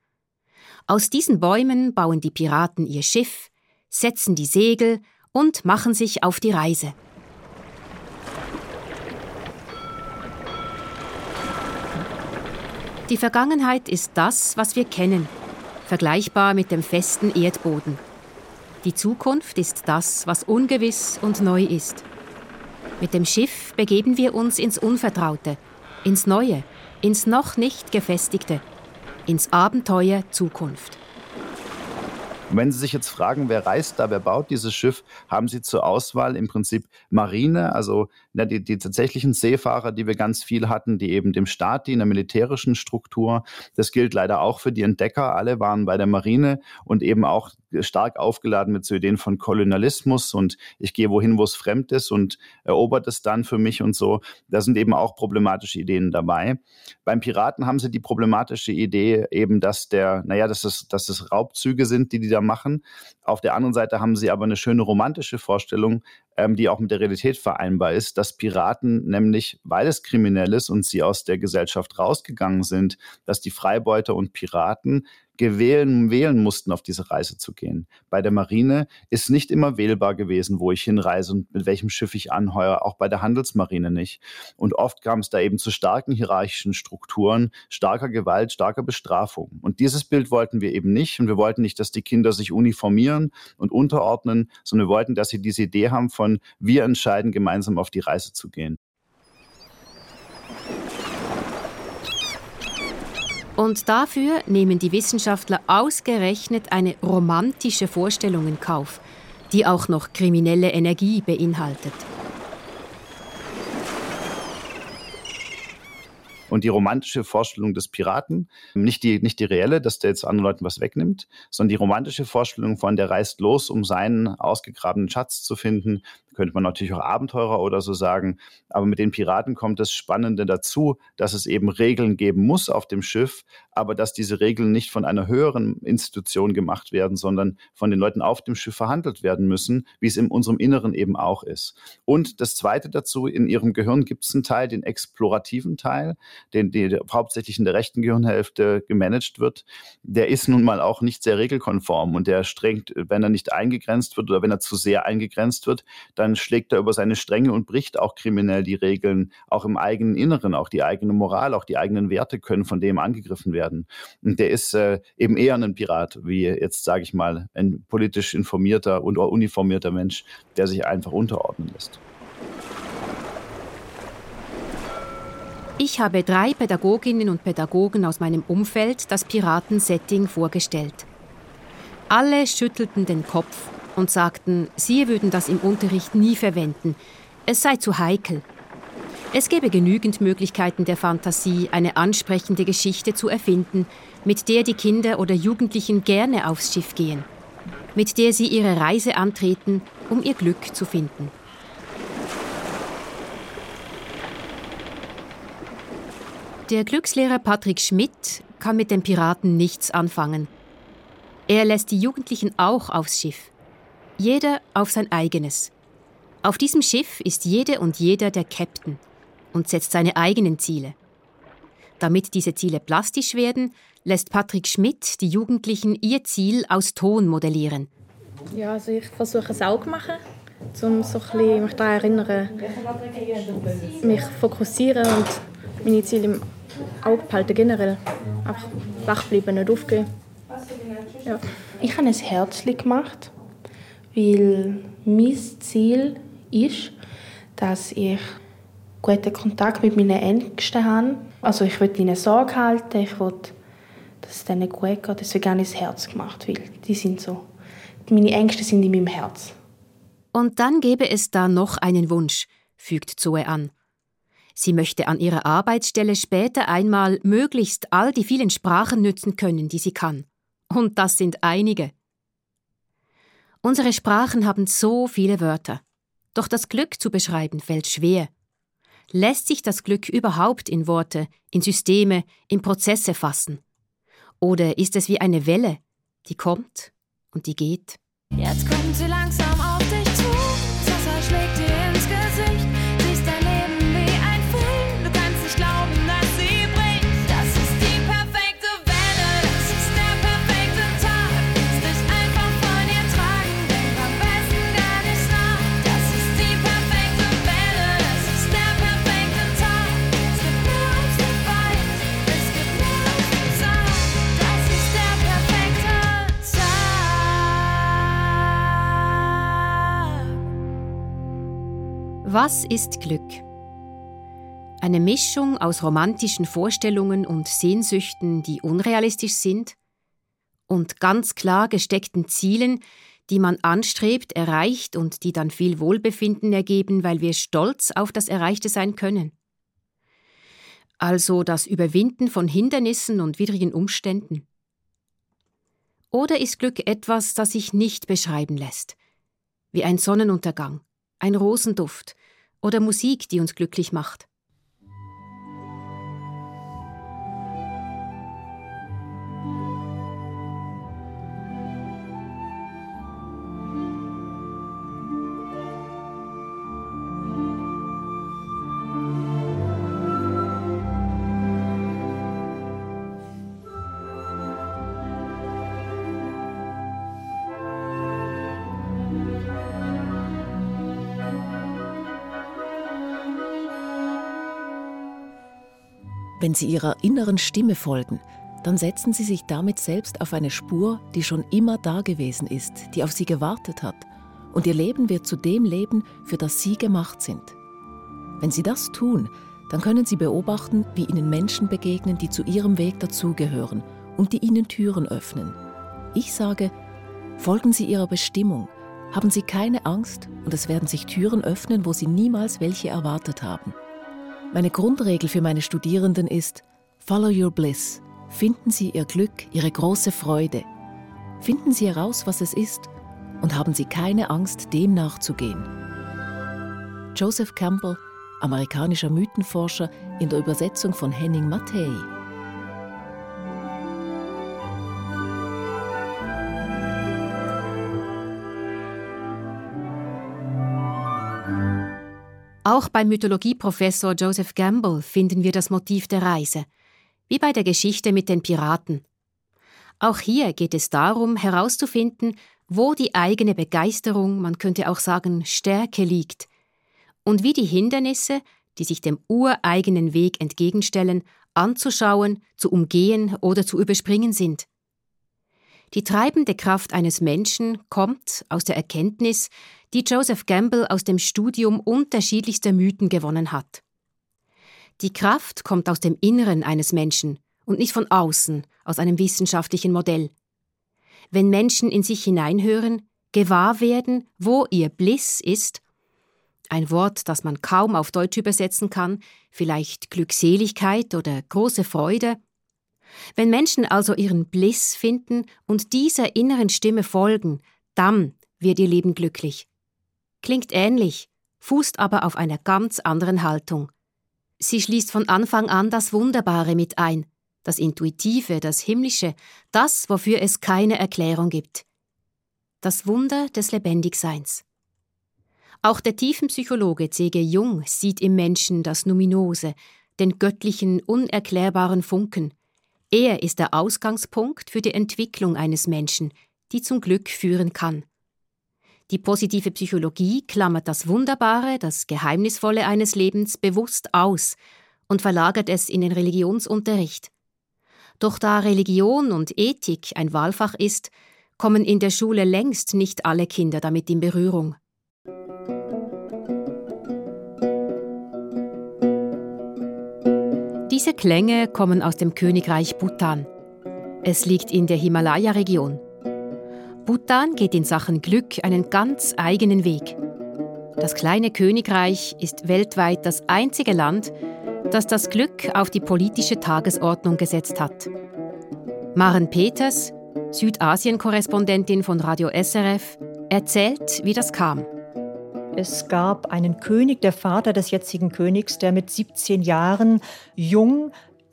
Aus diesen Bäumen bauen die Piraten ihr Schiff, setzen die Segel und machen sich auf die Reise. Die Vergangenheit ist das, was wir kennen, vergleichbar mit dem festen Erdboden. Die Zukunft ist das, was ungewiss und neu ist. Mit dem Schiff begeben wir uns ins Unvertraute, ins Neue, ins noch nicht Gefestigte, ins Abenteuer Zukunft. Und wenn Sie sich jetzt fragen, wer reist da, wer baut dieses Schiff, haben Sie zur Auswahl im Prinzip Marine, also die, die tatsächlichen Seefahrer, die wir ganz viel hatten, die eben dem Staat dienen, der militärischen Struktur. Das gilt leider auch für die Entdecker. Alle waren bei der Marine und eben auch stark aufgeladen mit so Ideen von Kolonialismus und ich gehe wohin, wo es fremd ist und erobert es dann für mich und so. Da sind eben auch problematische Ideen dabei. Beim Piraten haben sie die problematische Idee eben, dass der, naja, dass es, dass es Raubzüge sind, die die da machen. Auf der anderen Seite haben sie aber eine schöne romantische Vorstellung, ähm, die auch mit der Realität vereinbar ist, dass Piraten nämlich, weil es kriminell ist und sie aus der Gesellschaft rausgegangen sind, dass die Freibeuter und Piraten gewählen, wählen mussten, auf diese Reise zu gehen. Bei der Marine ist nicht immer wählbar gewesen, wo ich hinreise und mit welchem Schiff ich anheuere, auch bei der Handelsmarine nicht. Und oft kam es da eben zu starken hierarchischen Strukturen, starker Gewalt, starker Bestrafung. Und dieses Bild wollten wir eben nicht. Und wir wollten nicht, dass die Kinder sich uniformieren und unterordnen, sondern wir wollten, dass sie diese Idee haben von, wir entscheiden, gemeinsam auf die Reise zu gehen. Und dafür nehmen die Wissenschaftler ausgerechnet eine romantische Vorstellung in Kauf, die auch noch kriminelle Energie beinhaltet. Und die romantische Vorstellung des Piraten, nicht die, nicht die reelle, dass der jetzt anderen Leuten was wegnimmt, sondern die romantische Vorstellung von, der reist los, um seinen ausgegrabenen Schatz zu finden, könnte man natürlich auch Abenteurer oder so sagen. Aber mit den Piraten kommt das Spannende dazu, dass es eben Regeln geben muss auf dem Schiff, aber dass diese Regeln nicht von einer höheren Institution gemacht werden, sondern von den Leuten auf dem Schiff verhandelt werden müssen, wie es in unserem Inneren eben auch ist. Und das Zweite dazu, in ihrem Gehirn gibt es einen Teil, den explorativen Teil, den, der hauptsächlich in der rechten Gehirnhälfte gemanagt wird. Der ist nun mal auch nicht sehr regelkonform und der strengt, wenn er nicht eingegrenzt wird oder wenn er zu sehr eingegrenzt wird, dann dann schlägt er über seine Stränge und bricht auch kriminell die Regeln, auch im eigenen Inneren, auch die eigene Moral, auch die eigenen Werte können von dem angegriffen werden. Und der ist äh, eben eher ein Pirat, wie jetzt, sage ich mal, ein politisch informierter und uniformierter Mensch, der sich einfach unterordnen lässt. Ich habe drei Pädagoginnen und Pädagogen aus meinem Umfeld das Piratensetting vorgestellt. Alle schüttelten den Kopf und sagten, sie würden das im Unterricht nie verwenden. Es sei zu heikel. Es gäbe genügend Möglichkeiten der Fantasie, eine ansprechende Geschichte zu erfinden, mit der die Kinder oder Jugendlichen gerne aufs Schiff gehen, mit der sie ihre Reise antreten, um ihr Glück zu finden. Der Glückslehrer Patrick Schmidt kann mit den Piraten nichts anfangen. Er lässt die Jugendlichen auch aufs Schiff. Jeder auf sein eigenes. Auf diesem Schiff ist jede und jeder der Captain und setzt seine eigenen Ziele. Damit diese Ziele plastisch werden, lässt Patrick Schmidt die Jugendlichen ihr Ziel aus Ton modellieren. Ja, also ich versuche es auch zu machen, um so ein bisschen mich daran erinnern, mich fokussieren und meine Ziele im Auge behalten generell. Einfach wach bleiben, nicht aufgeben. Ja. Ich habe ein Herzchen gemacht, weil mein Ziel ist, dass ich guten Kontakt mit meinen Ängsten habe. Also ich will ihnen Sorge halten, ich will, dass es ihnen gut geht. Deswegen habe ich ein Herz gemacht, weil die sind so. Meine Ängste sind in meinem Herz. Und dann gäbe es da noch einen Wunsch, fügt Zoe an. Sie möchte an ihrer Arbeitsstelle später einmal möglichst all die vielen Sprachen nützen können, die sie kann. Und das sind einige. Unsere Sprachen haben so viele Wörter. Doch das Glück zu beschreiben fällt schwer. Lässt sich das Glück überhaupt in Worte, in Systeme, in Prozesse fassen? Oder ist es wie eine Welle, die kommt und die geht? Jetzt kommt sie langsam auf Was ist Glück? Eine Mischung aus romantischen Vorstellungen und Sehnsüchten, die unrealistisch sind, und ganz klar gesteckten Zielen, die man anstrebt, erreicht und die dann viel Wohlbefinden ergeben, weil wir stolz auf das Erreichte sein können. Also das Überwinden von Hindernissen und widrigen Umständen. Oder ist Glück etwas, das sich nicht beschreiben lässt, wie ein Sonnenuntergang, ein Rosenduft oder Musik, die uns glücklich macht? Wenn Sie Ihrer inneren Stimme folgen, dann setzen Sie sich damit selbst auf eine Spur, die schon immer da gewesen ist, die auf Sie gewartet hat. Und Ihr Leben wird zu dem Leben, für das Sie gemacht sind. Wenn Sie das tun, dann können Sie beobachten, wie Ihnen Menschen begegnen, die zu Ihrem Weg dazugehören und die Ihnen Türen öffnen. Ich sage, folgen Sie Ihrer Bestimmung, haben Sie keine Angst und es werden sich Türen öffnen, wo Sie niemals welche erwartet haben. Meine Grundregel für meine Studierenden ist Follow your bliss. Finden Sie Ihr Glück, Ihre große Freude. Finden Sie heraus, was es ist und haben Sie keine Angst, dem nachzugehen. Joseph Campbell, amerikanischer Mythenforscher in der Übersetzung von Henning Mattei. Auch beim Mythologieprofessor Joseph Gamble finden wir das Motiv der Reise, wie bei der Geschichte mit den Piraten. Auch hier geht es darum, herauszufinden, wo die eigene Begeisterung, man könnte auch sagen Stärke liegt, und wie die Hindernisse, die sich dem ureigenen Weg entgegenstellen, anzuschauen, zu umgehen oder zu überspringen sind. Die treibende Kraft eines Menschen kommt aus der Erkenntnis, die Joseph Gamble aus dem Studium unterschiedlichster Mythen gewonnen hat. Die Kraft kommt aus dem Inneren eines Menschen und nicht von außen, aus einem wissenschaftlichen Modell. wenn Menschen in sich hineinhören, gewahr werden, wo ihr Bliss ist, ein Wort, das man kaum auf Deutsch übersetzen kann, vielleicht Glückseligkeit oder große Freude. Wenn Menschen also ihren Bliss finden und dieser inneren Stimme folgen, dann wird ihr Leben glücklich. Klingt ähnlich, fußt aber auf einer ganz anderen Haltung. Sie schließt von Anfang an das Wunderbare mit ein, das Intuitive, das Himmlische, das, wofür es keine Erklärung gibt. Das Wunder des Lebendigseins. Auch der Tiefenpsychologe C.G. Jung sieht im Menschen das Numinose, den göttlichen, unerklärbaren Funken. Er ist der Ausgangspunkt für die Entwicklung eines Menschen, die zum Glück führen kann. Die positive Psychologie klammert das Wunderbare, das Geheimnisvolle eines Lebens bewusst aus und verlagert es in den Religionsunterricht. Doch da Religion und Ethik ein Wahlfach ist, kommen in der Schule längst nicht alle Kinder damit in Berührung. Diese Klänge kommen aus dem Königreich Bhutan. Es liegt in der Himalaya-Region. Bhutan geht in Sachen Glück einen ganz eigenen Weg. Das kleine Königreich ist weltweit das einzige Land, das das Glück auf die politische Tagesordnung gesetzt hat. Maren Peters, Südasien-Korrespondentin von Radio SRF, erzählt, wie das kam. Es gab einen König, der Vater des jetzigen Königs, der mit 17 Jahren jung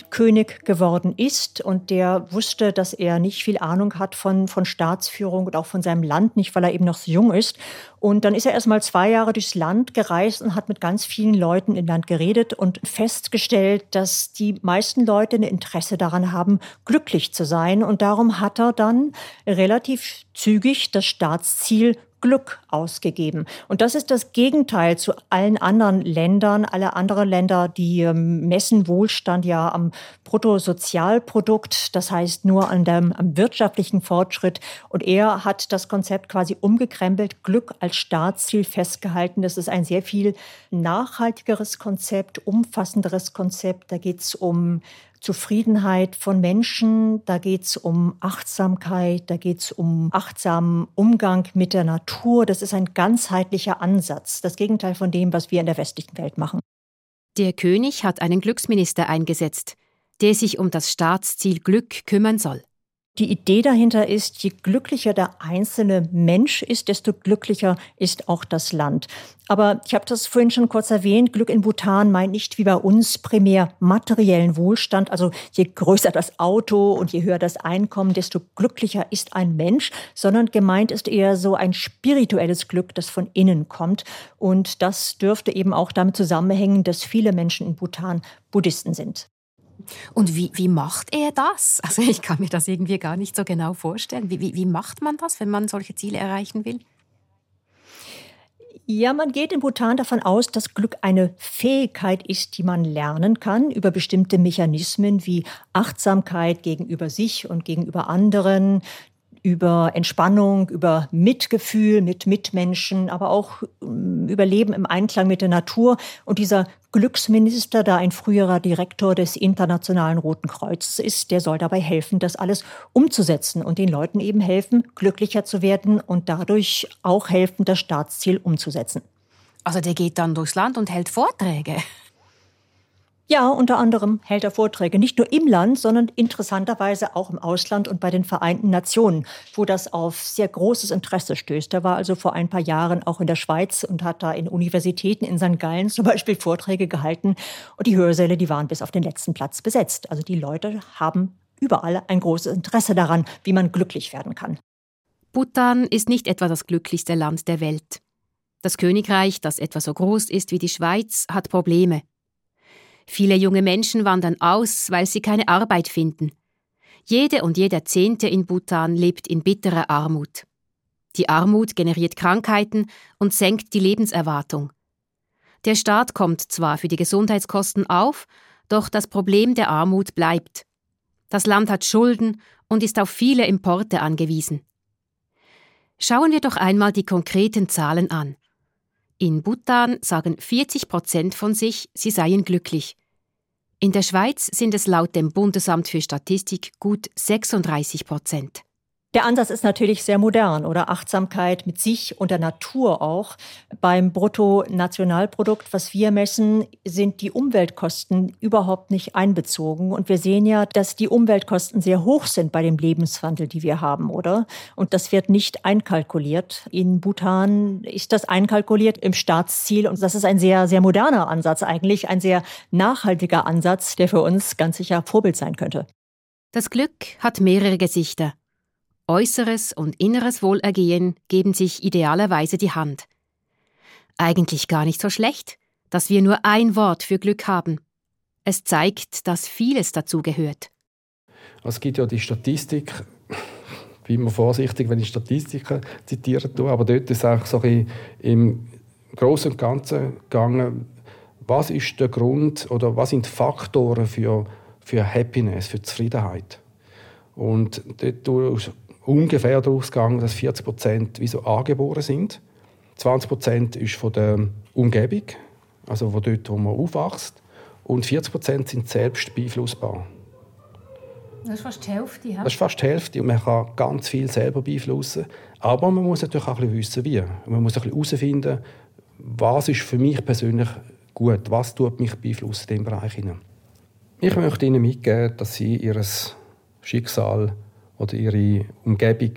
König geworden ist und der wusste, dass er nicht viel Ahnung hat von, von Staatsführung und auch von seinem Land nicht, weil er eben noch so jung ist. Und dann ist er erst mal zwei Jahre durchs Land gereist und hat mit ganz vielen Leuten im Land geredet und festgestellt, dass die meisten Leute ein Interesse daran haben, glücklich zu sein. Und darum hat er dann relativ zügig das Staatsziel Glück ausgegeben. Und das ist das Gegenteil zu allen anderen Ländern. Alle anderen Länder, die ähm, messen Wohlstand ja am Bruttosozialprodukt, das heißt nur an dem, am wirtschaftlichen Fortschritt. Und er hat das Konzept quasi umgekrempelt, Glück als Staatsziel festgehalten. Das ist ein sehr viel nachhaltigeres Konzept, umfassenderes Konzept. Da geht es um Zufriedenheit von Menschen, da geht es um Achtsamkeit, da geht es um achtsamen Umgang mit der Natur. Das ist ein ganzheitlicher Ansatz, das Gegenteil von dem, was wir in der westlichen Welt machen. Der König hat einen Glücksminister eingesetzt, der sich um das Staatsziel Glück kümmern soll. Die Idee dahinter ist, je glücklicher der einzelne Mensch ist, desto glücklicher ist auch das Land. Aber ich habe das vorhin schon kurz erwähnt, Glück in Bhutan meint nicht wie bei uns primär materiellen Wohlstand. Also je größer das Auto und je höher das Einkommen, desto glücklicher ist ein Mensch, sondern gemeint ist eher so ein spirituelles Glück, das von innen kommt. Und das dürfte eben auch damit zusammenhängen, dass viele Menschen in Bhutan Buddhisten sind. Und wie, wie macht er das? Also ich kann mir das irgendwie gar nicht so genau vorstellen. Wie, wie, wie macht man das, wenn man solche Ziele erreichen will? Ja, man geht in Bhutan davon aus, dass Glück eine Fähigkeit ist, die man lernen kann über bestimmte Mechanismen wie Achtsamkeit gegenüber sich und gegenüber anderen, über Entspannung, über Mitgefühl mit Mitmenschen, aber auch ähm, über Leben im Einklang mit der Natur. Und dieser Glücksminister, da ein früherer Direktor des Internationalen Roten Kreuzes ist, der soll dabei helfen, das alles umzusetzen und den Leuten eben helfen, glücklicher zu werden und dadurch auch helfen, das Staatsziel umzusetzen. Also der geht dann durchs Land und hält Vorträge. Ja, unter anderem hält er Vorträge nicht nur im Land, sondern interessanterweise auch im Ausland und bei den Vereinten Nationen, wo das auf sehr großes Interesse stößt. Er war also vor ein paar Jahren auch in der Schweiz und hat da in Universitäten in St. Gallen zum Beispiel Vorträge gehalten. Und die Hörsäle, die waren bis auf den letzten Platz besetzt. Also die Leute haben überall ein großes Interesse daran, wie man glücklich werden kann. Bhutan ist nicht etwa das glücklichste Land der Welt. Das Königreich, das etwa so groß ist wie die Schweiz, hat Probleme. Viele junge Menschen wandern aus, weil sie keine Arbeit finden. Jede und jeder Zehnte in Bhutan lebt in bitterer Armut. Die Armut generiert Krankheiten und senkt die Lebenserwartung. Der Staat kommt zwar für die Gesundheitskosten auf, doch das Problem der Armut bleibt. Das Land hat Schulden und ist auf viele Importe angewiesen. Schauen wir doch einmal die konkreten Zahlen an. In Bhutan sagen 40 Prozent von sich, sie seien glücklich. In der Schweiz sind es laut dem Bundesamt für Statistik gut 36 Prozent. Der Ansatz ist natürlich sehr modern oder Achtsamkeit mit sich und der Natur auch. Beim Bruttonationalprodukt, was wir messen, sind die Umweltkosten überhaupt nicht einbezogen. Und wir sehen ja, dass die Umweltkosten sehr hoch sind bei dem Lebenswandel, die wir haben, oder? Und das wird nicht einkalkuliert. In Bhutan ist das einkalkuliert im Staatsziel. Und das ist ein sehr, sehr moderner Ansatz eigentlich, ein sehr nachhaltiger Ansatz, der für uns ganz sicher Vorbild sein könnte. Das Glück hat mehrere Gesichter. Äußeres und inneres Wohlergehen geben sich idealerweise die Hand. Eigentlich gar nicht so schlecht, dass wir nur ein Wort für Glück haben. Es zeigt, dass vieles dazu gehört. Es gibt ja die Statistik, ich bin immer vorsichtig, wenn ich Statistiken zitieren tue, aber dort ist auch so ein im Großen und Ganzen gegangen, was ist der Grund oder was sind Faktoren für, für Happiness, für Zufriedenheit. Und dort ungefähr daraus gegangen, dass 40 Prozent wie so angeboren sind. 20 Prozent ist von der Umgebung, also von dort, wo man aufwächst. Und 40 Prozent sind selbst beeinflussbar. Das ist fast die Hälfte. Ja? Das ist fast die Hälfte und man kann ganz viel selber beeinflussen. Aber man muss natürlich auch ein bisschen wissen, wie. Man muss ein bisschen herausfinden, was ist für mich persönlich gut, was tut mich beeinflussen in diesem Bereich. Ich möchte Ihnen mitgeben, dass Sie Ihr Schicksal oder ihre Umgebung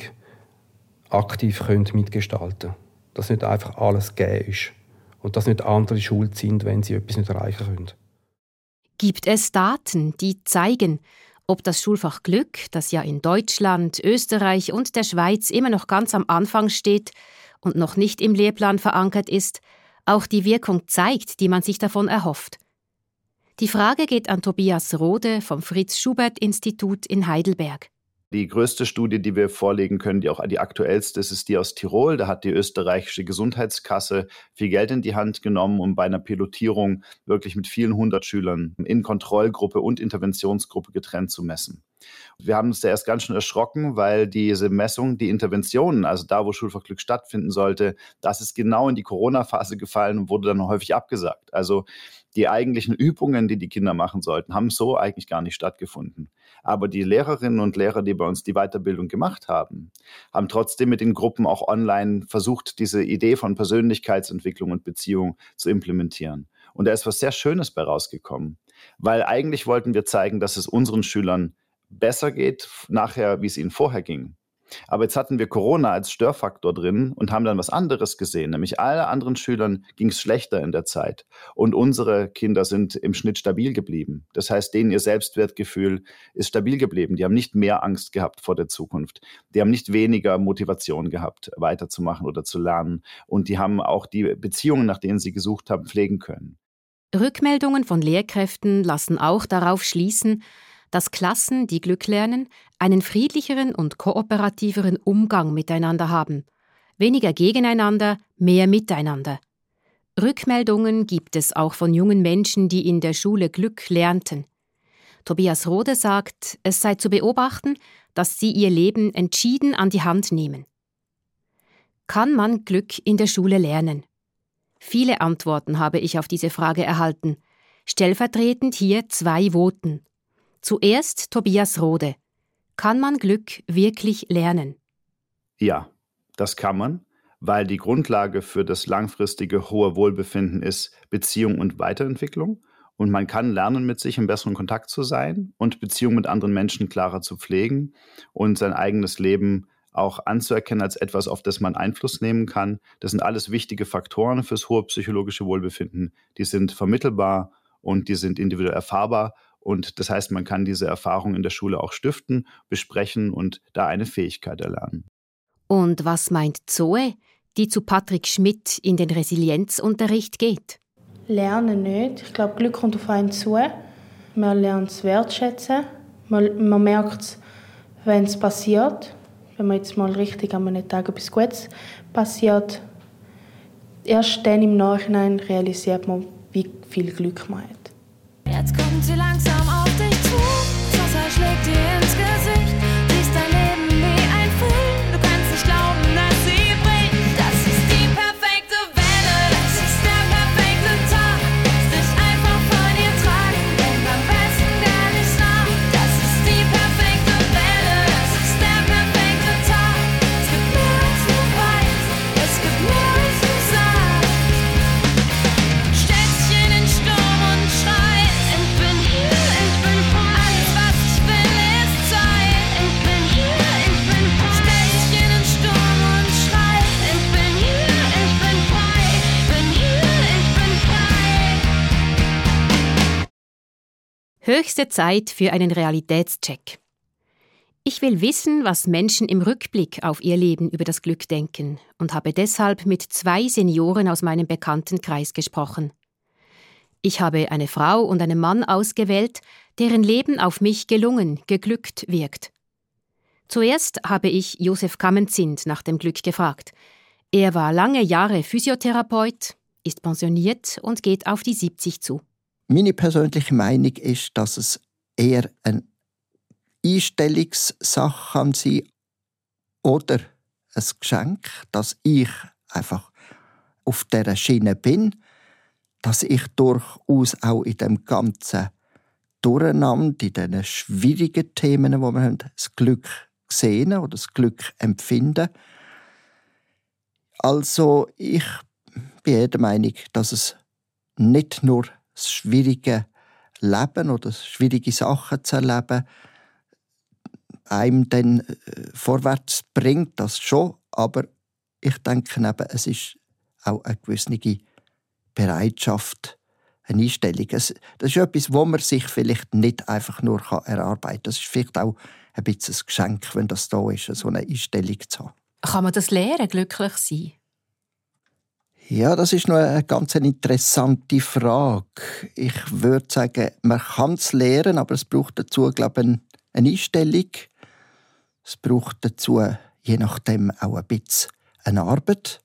aktiv können mitgestalten können. Dass nicht einfach alles gegeben ist und dass nicht andere schuld sind, wenn sie etwas nicht erreichen können. Gibt es Daten, die zeigen, ob das Schulfach Glück, das ja in Deutschland, Österreich und der Schweiz immer noch ganz am Anfang steht und noch nicht im Lehrplan verankert ist, auch die Wirkung zeigt, die man sich davon erhofft? Die Frage geht an Tobias Rode vom Fritz Schubert Institut in Heidelberg. Die größte Studie, die wir vorlegen können, die auch die aktuellste ist, ist die aus Tirol. Da hat die österreichische Gesundheitskasse viel Geld in die Hand genommen, um bei einer Pilotierung wirklich mit vielen hundert Schülern in Kontrollgruppe und Interventionsgruppe getrennt zu messen. Wir haben uns da erst ganz schön erschrocken, weil diese Messung, die Interventionen, also da, wo Schulfachglück stattfinden sollte, das ist genau in die Corona-Phase gefallen und wurde dann häufig abgesagt. Also die eigentlichen Übungen, die die Kinder machen sollten, haben so eigentlich gar nicht stattgefunden. Aber die Lehrerinnen und Lehrer, die bei uns die Weiterbildung gemacht haben, haben trotzdem mit den Gruppen auch online versucht, diese Idee von Persönlichkeitsentwicklung und Beziehung zu implementieren. Und da ist was sehr Schönes bei rausgekommen. Weil eigentlich wollten wir zeigen, dass es unseren Schülern besser geht nachher, wie es ihnen vorher ging. Aber jetzt hatten wir Corona als Störfaktor drin und haben dann was anderes gesehen, nämlich alle anderen Schülern ging es schlechter in der Zeit und unsere Kinder sind im Schnitt stabil geblieben. Das heißt, denen ihr Selbstwertgefühl ist stabil geblieben. Die haben nicht mehr Angst gehabt vor der Zukunft. Die haben nicht weniger Motivation gehabt, weiterzumachen oder zu lernen. Und die haben auch die Beziehungen, nach denen sie gesucht haben, pflegen können. Rückmeldungen von Lehrkräften lassen auch darauf schließen, dass Klassen, die Glück lernen, einen friedlicheren und kooperativeren Umgang miteinander haben. Weniger gegeneinander, mehr miteinander. Rückmeldungen gibt es auch von jungen Menschen, die in der Schule Glück lernten. Tobias Rode sagt, es sei zu beobachten, dass sie ihr Leben entschieden an die Hand nehmen. Kann man Glück in der Schule lernen? Viele Antworten habe ich auf diese Frage erhalten. Stellvertretend hier zwei Voten. Zuerst Tobias Rode. Kann man Glück wirklich lernen? Ja, das kann man, weil die Grundlage für das langfristige hohe Wohlbefinden ist Beziehung und Weiterentwicklung. Und man kann lernen, mit sich im besseren Kontakt zu sein und Beziehungen mit anderen Menschen klarer zu pflegen und sein eigenes Leben auch anzuerkennen als etwas, auf das man Einfluss nehmen kann. Das sind alles wichtige Faktoren fürs hohe psychologische Wohlbefinden. Die sind vermittelbar und die sind individuell erfahrbar und das heißt, man kann diese Erfahrung in der Schule auch stiften, besprechen und da eine Fähigkeit erlernen. Und was meint Zoe, die zu Patrick Schmidt in den Resilienzunterricht geht? Lernen nicht. Ich glaube, Glück kommt auf einen zu. Man lernt es wertschätzen. Man, man merkt es, wenn es passiert. Wenn man jetzt mal richtig an einem Tag etwas Gutes passiert. Erst dann im Nachhinein realisiert man, wie viel Glück man hat. Jetzt kommt sie langsam auf Höchste Zeit für einen Realitätscheck. Ich will wissen, was Menschen im Rückblick auf ihr Leben über das Glück denken und habe deshalb mit zwei Senioren aus meinem Bekanntenkreis gesprochen. Ich habe eine Frau und einen Mann ausgewählt, deren Leben auf mich gelungen, geglückt wirkt. Zuerst habe ich Josef Kammenzind nach dem Glück gefragt. Er war lange Jahre Physiotherapeut, ist pensioniert und geht auf die 70 zu. Meine persönliche Meinung ist, dass es eher eine Einstellungssache kann sein oder ein Geschenk, dass ich einfach auf dieser Schiene bin, dass ich durchaus auch in dem ganzen Durcheinander, in diesen schwierigen Themen, wo wir haben, das Glück sehen oder das Glück empfinden. Also ich bin der Meinung, dass es nicht nur das schwierige Leben oder schwierige Sachen zu erleben einem dann äh, vorwärts bringt, das schon, aber ich denke eben, es ist auch eine gewisse Bereitschaft, eine Einstellung. das ist etwas, wo man sich vielleicht nicht einfach nur erarbeiten kann. Das ist vielleicht auch ein bisschen ein Geschenk, wenn das da ist, so eine Einstellung zu haben. Kann man das lernen, glücklich sein? Ja, das ist noch eine ganz interessante Frage. Ich würde sagen, man kann es lernen, aber es braucht dazu, glaube ich, eine Einstellung. Es braucht dazu, je nachdem, auch ein bisschen eine Arbeit,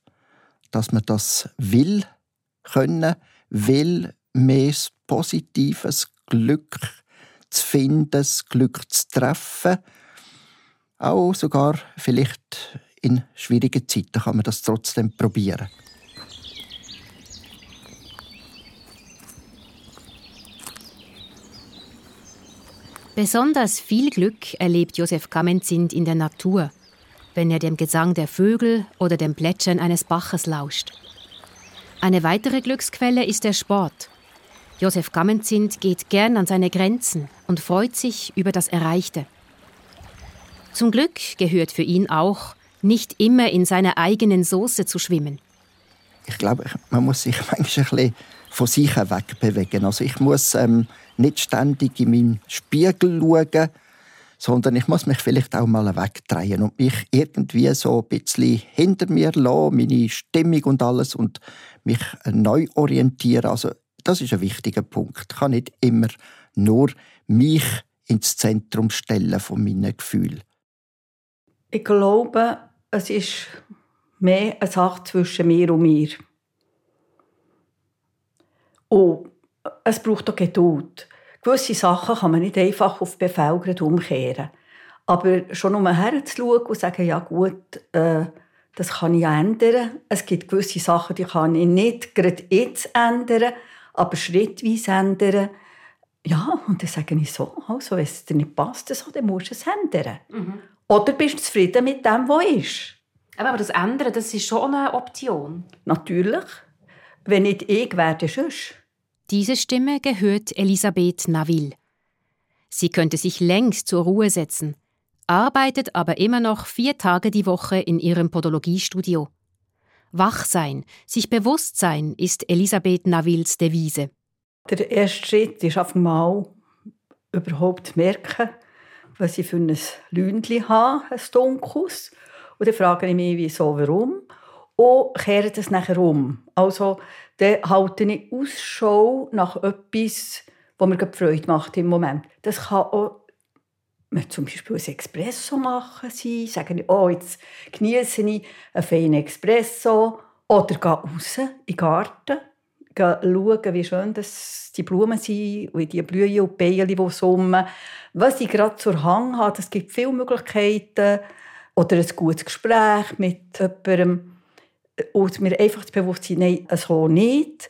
dass man das will können, will mehr positives Glück zu finden, das Glück zu treffen. Auch sogar vielleicht in schwierigen Zeiten kann man das trotzdem probieren. Besonders viel Glück erlebt Josef Kamenzind in der Natur, wenn er dem Gesang der Vögel oder dem Plätschern eines Baches lauscht. Eine weitere Glücksquelle ist der Sport. Josef Kamenzind geht gern an seine Grenzen und freut sich über das Erreichte. Zum Glück gehört für ihn auch, nicht immer in seiner eigenen Soße zu schwimmen. Ich glaube, man muss sich manchmal ein bisschen von sich weg bewegen. Also ich muss ähm, nicht ständig in meinen Spiegel schauen, sondern ich muss mich vielleicht auch mal wegdrehen und mich irgendwie so ein bisschen hinter mir lassen, meine Stimmung und alles und mich neu orientieren. Also das ist ein wichtiger Punkt. Ich kann nicht immer nur mich ins Zentrum stellen von meinen Gefühlen. Ich glaube, es ist mehr eine Sache zwischen mir und mir. Und es braucht auch Geduld. Gewisse Sachen kann man nicht einfach auf Befehl umkehren. Aber schon um herzuschauen und sagen, ja gut, äh, das kann ich ändern. Es gibt gewisse Sachen, die kann ich nicht gerade jetzt ändern, aber schrittweise ändern. Ja, und dann sage ich so, also, wenn es dir nicht passt, so, dann musst du es ändern. Mhm. Oder bist du zufrieden mit dem, was ist. Aber das Ändern, das ist schon eine Option. Natürlich. Wenn nicht ich, werde sonst. Diese Stimme gehört Elisabeth Naville. Sie könnte sich längst zur Ruhe setzen, arbeitet aber immer noch vier Tage die Woche in ihrem Podologiestudio. Wach sein, sich bewusst sein, ist Elisabeth Navilles Devise. Der erste Schritt ist auf einmal überhaupt merken, was ich für ein Lündchen habe, ein dunkles. Und dann frage ich mich, wieso, warum. Und kehre das nachher um. Also, dann halte ich Ausschau nach etwas, was mir Freude macht im Moment. Das kann auch zum Beispiel ein Espresso machen sein, sagen, oh, jetzt genieße ich einen feinen Espresso. Oder gehe raus in den Garten, schauen, wie schön das die Blumen sind, wie die blühen und Bienen, die summen. Was ich gerade zur Hang habe, es gibt viele Möglichkeiten. Oder ein gutes Gespräch mit jemandem und mir einfach das Bewusstsein, nein, so nicht.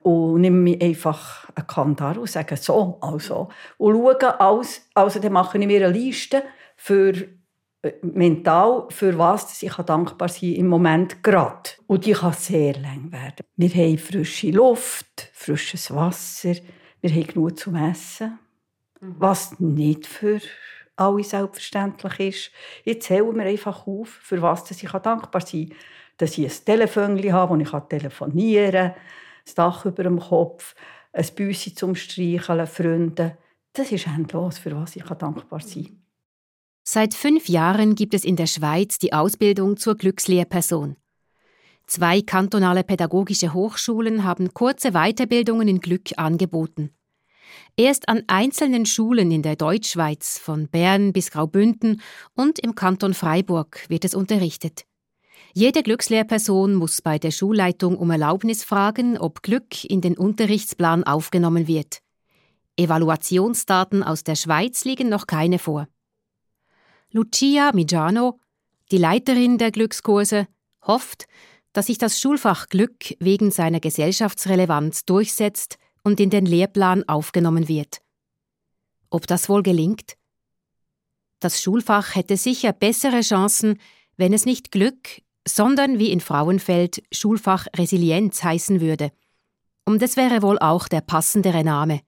Und nehme mich einfach eine Kante und sage so, also. Und schaue, alles, also dann mache ich mir eine Liste für äh, mental, für was ich dankbar sein im Moment gerade. Und die kann sehr lang werden. Wir haben frische Luft, frisches Wasser, wir haben genug zum Essen, mhm. was nicht für alle selbstverständlich ist. Jetzt zählen wir einfach auf, für was ich dankbar sein kann dass ich ein Telefon habe, wo ich telefonieren kann, ein Dach über dem Kopf, ein Büssi zum Streicheln, Freunde, das ist endlos, für was ich dankbar sein kann. Seit fünf Jahren gibt es in der Schweiz die Ausbildung zur Glückslehrperson. Zwei kantonale pädagogische Hochschulen haben kurze Weiterbildungen in Glück angeboten. Erst an einzelnen Schulen in der Deutschschweiz, von Bern bis Graubünden und im Kanton Freiburg wird es unterrichtet. Jede Glückslehrperson muss bei der Schulleitung um Erlaubnis fragen, ob Glück in den Unterrichtsplan aufgenommen wird. Evaluationsdaten aus der Schweiz liegen noch keine vor. Lucia Migiano, die Leiterin der Glückskurse, hofft, dass sich das Schulfach Glück wegen seiner Gesellschaftsrelevanz durchsetzt und in den Lehrplan aufgenommen wird. Ob das wohl gelingt? Das Schulfach hätte sicher bessere Chancen, wenn es nicht Glück, sondern wie in Frauenfeld Schulfach Resilienz heißen würde. Und es wäre wohl auch der passendere Name.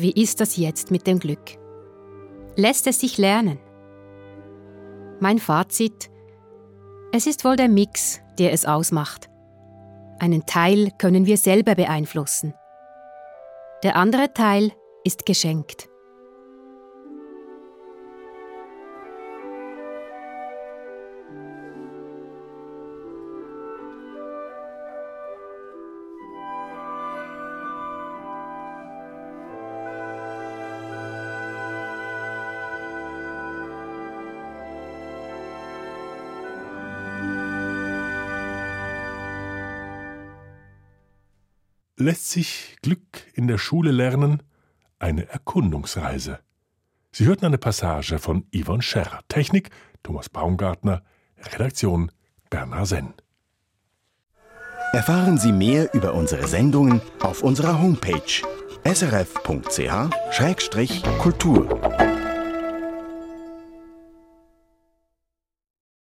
Wie ist das jetzt mit dem Glück? Lässt es sich lernen? Mein Fazit, es ist wohl der Mix, der es ausmacht. Einen Teil können wir selber beeinflussen. Der andere Teil ist geschenkt. Lässt sich Glück in der Schule lernen? Eine Erkundungsreise. Sie hörten eine Passage von Yvonne Scherr. Technik Thomas Baumgartner. Redaktion Bernhard Senn. Erfahren Sie mehr über unsere Sendungen auf unserer Homepage srf.ch-kultur.